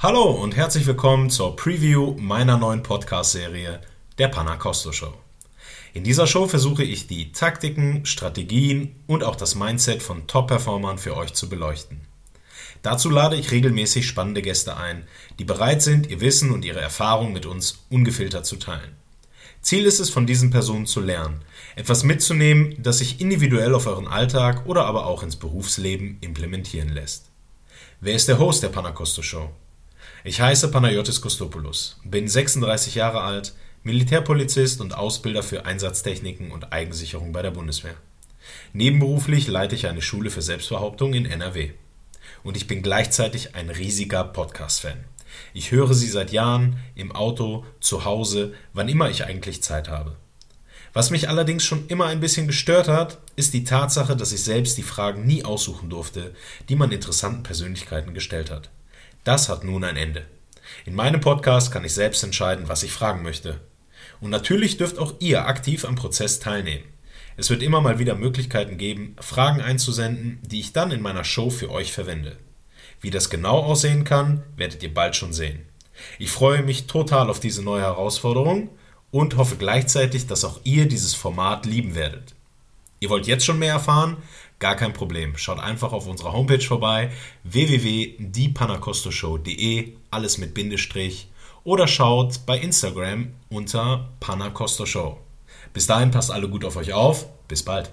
Hallo und herzlich willkommen zur Preview meiner neuen Podcast-Serie der Panacosto Show. In dieser Show versuche ich die Taktiken, Strategien und auch das Mindset von Top-Performern für euch zu beleuchten. Dazu lade ich regelmäßig spannende Gäste ein, die bereit sind, ihr Wissen und ihre Erfahrung mit uns ungefiltert zu teilen. Ziel ist es, von diesen Personen zu lernen, etwas mitzunehmen, das sich individuell auf euren Alltag oder aber auch ins Berufsleben implementieren lässt. Wer ist der Host der Panacosto Show? Ich heiße Panayotis Kostopoulos, bin 36 Jahre alt, Militärpolizist und Ausbilder für Einsatztechniken und Eigensicherung bei der Bundeswehr. Nebenberuflich leite ich eine Schule für Selbstbehauptung in NRW. Und ich bin gleichzeitig ein riesiger Podcast-Fan. Ich höre sie seit Jahren im Auto, zu Hause, wann immer ich eigentlich Zeit habe. Was mich allerdings schon immer ein bisschen gestört hat, ist die Tatsache, dass ich selbst die Fragen nie aussuchen durfte, die man interessanten Persönlichkeiten gestellt hat. Das hat nun ein Ende. In meinem Podcast kann ich selbst entscheiden, was ich fragen möchte. Und natürlich dürft auch ihr aktiv am Prozess teilnehmen. Es wird immer mal wieder Möglichkeiten geben, Fragen einzusenden, die ich dann in meiner Show für euch verwende. Wie das genau aussehen kann, werdet ihr bald schon sehen. Ich freue mich total auf diese neue Herausforderung und hoffe gleichzeitig, dass auch ihr dieses Format lieben werdet. Ihr wollt jetzt schon mehr erfahren? Gar kein Problem. Schaut einfach auf unserer Homepage vorbei www.diepanacostoshow.de, alles mit Bindestrich, oder schaut bei Instagram unter Panacosto Show. Bis dahin passt alle gut auf euch auf. Bis bald.